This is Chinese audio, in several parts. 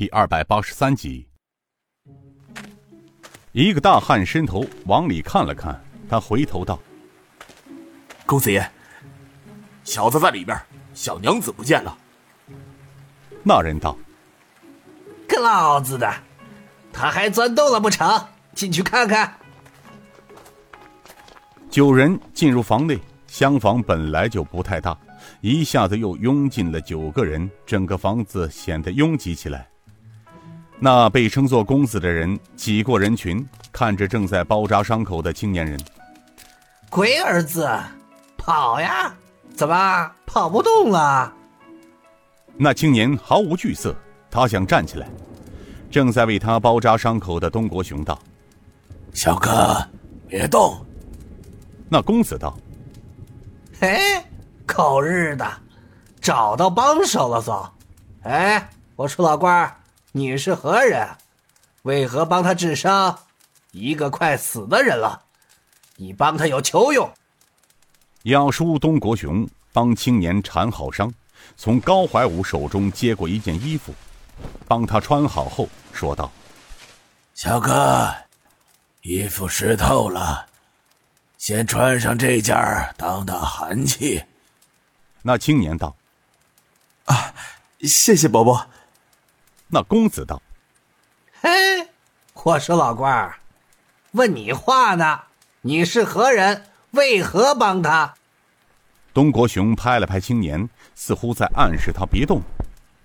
第二百八十三集。一个大汉伸头往里看了看，他回头道：“公子爷，小子在里边，小娘子不见了。”那人道：“个老子的，他还钻洞了不成？进去看看。”九人进入房内，厢房本来就不太大，一下子又拥进了九个人，整个房子显得拥挤起来。那被称作公子的人挤过人群，看着正在包扎伤口的青年人。龟儿子，跑呀！怎么跑不动了？那青年毫无惧色，他想站起来。正在为他包扎伤口的东国雄道：“小哥，别动。”那公子道：“嘿，狗日的，找到帮手了走！哎，我说老官儿。”你是何人？为何帮他治伤？一个快死的人了，你帮他有求用。要叔东国雄帮青年缠好伤，从高怀武手中接过一件衣服，帮他穿好后，说道：“小哥，衣服湿透了，先穿上这件挡挡寒气。”那青年道：“啊，谢谢伯伯。”那公子道：“嘿，我说老官儿，问你话呢，你是何人？为何帮他？”东国雄拍了拍青年，似乎在暗示他别动。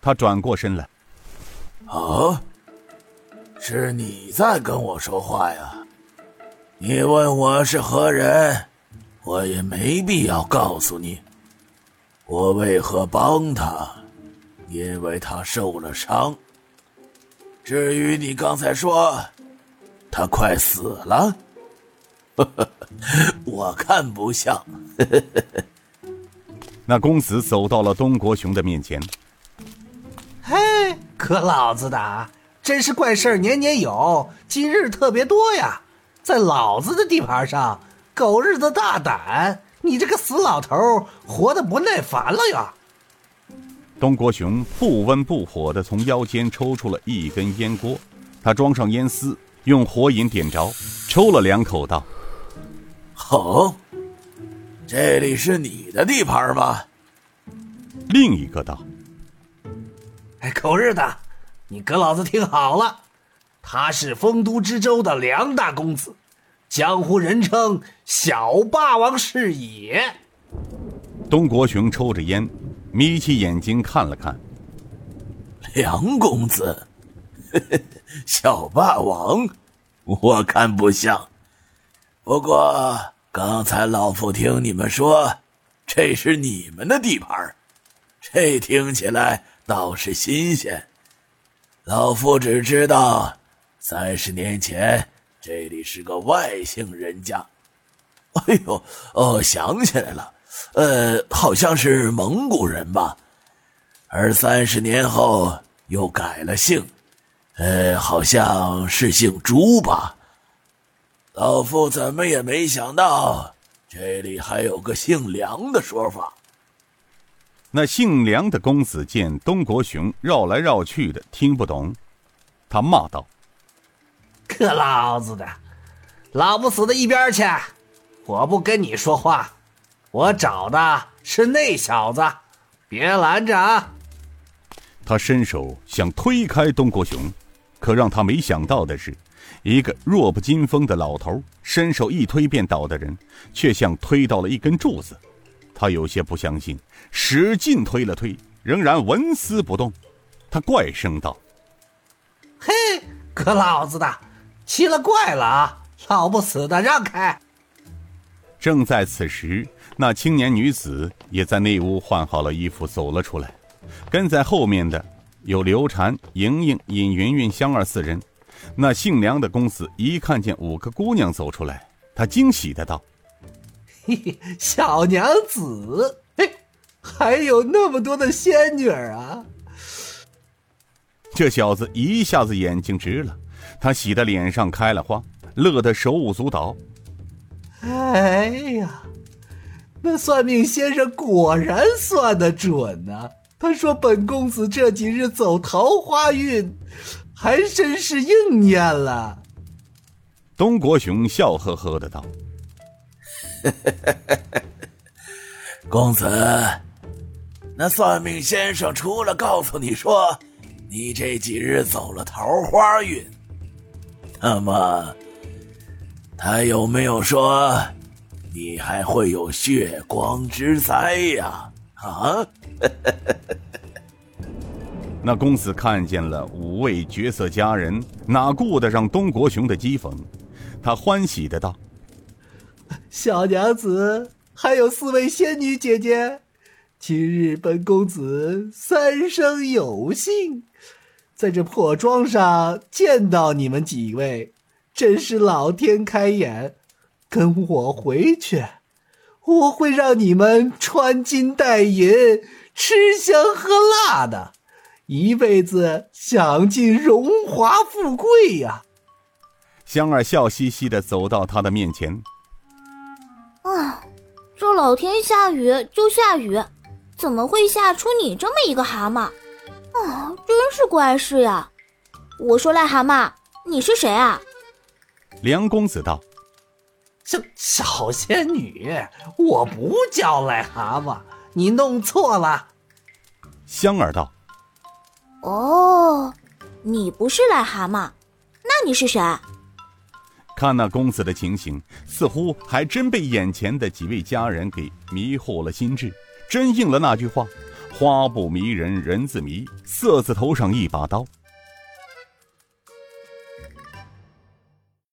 他转过身来：“啊，是你在跟我说话呀？你问我是何人，我也没必要告诉你。我为何帮他？因为他受了伤。”至于你刚才说他快死了，我看不像。那公子走到了东国雄的面前。嘿，可老子的，真是怪事儿年年有，今日特别多呀！在老子的地盘上，狗日的大胆！你这个死老头，活的不耐烦了呀！东国雄不温不火的从腰间抽出了一根烟锅，他装上烟丝，用火引点着，抽了两口，道：“好，这里是你的地盘吗？”另一个道：“哎，狗日的，你跟老子听好了，他是丰都知州的梁大公子，江湖人称小霸王是也。”东国雄抽着烟。眯起眼睛看了看，梁公子，小霸王，我看不像。不过刚才老夫听你们说，这是你们的地盘，这听起来倒是新鲜。老夫只知道，三十年前这里是个外姓人家。哎呦，哦，想起来了。呃，好像是蒙古人吧，而三十年后又改了姓，呃，好像是姓朱吧。老夫怎么也没想到，这里还有个姓梁的说法。那姓梁的公子见东国雄绕来绕去的，听不懂，他骂道：“可老子的，老不死的一边去！我不跟你说话。”我找的是那小子，别拦着啊！他伸手想推开东国雄，可让他没想到的是，一个弱不禁风的老头伸手一推便倒的人，却像推到了一根柱子。他有些不相信，使劲推了推，仍然纹丝不动。他怪声道：“嘿，可老子的，奇了怪了啊！老不死的，让开！”正在此时，那青年女子也在内屋换好了衣服走了出来，跟在后面的有刘禅、莹莹、尹云云、香儿四人。那姓梁的公子一看见五个姑娘走出来，他惊喜的道：“嘿嘿，小娘子，嘿，还有那么多的仙女啊！”这小子一下子眼睛直了，他喜得脸上开了花，乐得手舞足蹈。哎呀，那算命先生果然算得准呢！他说本公子这几日走桃花运，还真是应验了。东国雄笑呵呵的道：“ 公子，那算命先生除了告诉你说你这几日走了桃花运，那么他有没有说你还会有血光之灾呀？啊？” 那公子看见了五位绝色佳人，哪顾得上东国雄的讥讽？他欢喜的道：“小娘子，还有四位仙女姐姐，今日本公子三生有幸，在这破庄上见到你们几位，真是老天开眼。跟我回去，我会让你们穿金戴银，吃香喝辣的。”一辈子享尽荣华富贵呀！香儿笑嘻嘻的走到他的面前。啊，这老天下雨就下雨，怎么会下出你这么一个蛤蟆？啊，真是怪事呀！我说癞蛤蟆，你是谁啊？梁公子道：“小小仙女，我不叫癞蛤蟆，你弄错了。”香儿道。哦，你不是癞蛤蟆，那你是谁？看那公子的情形，似乎还真被眼前的几位佳人给迷惑了心智，真应了那句话：“花不迷人人自迷，色字头上一把刀。”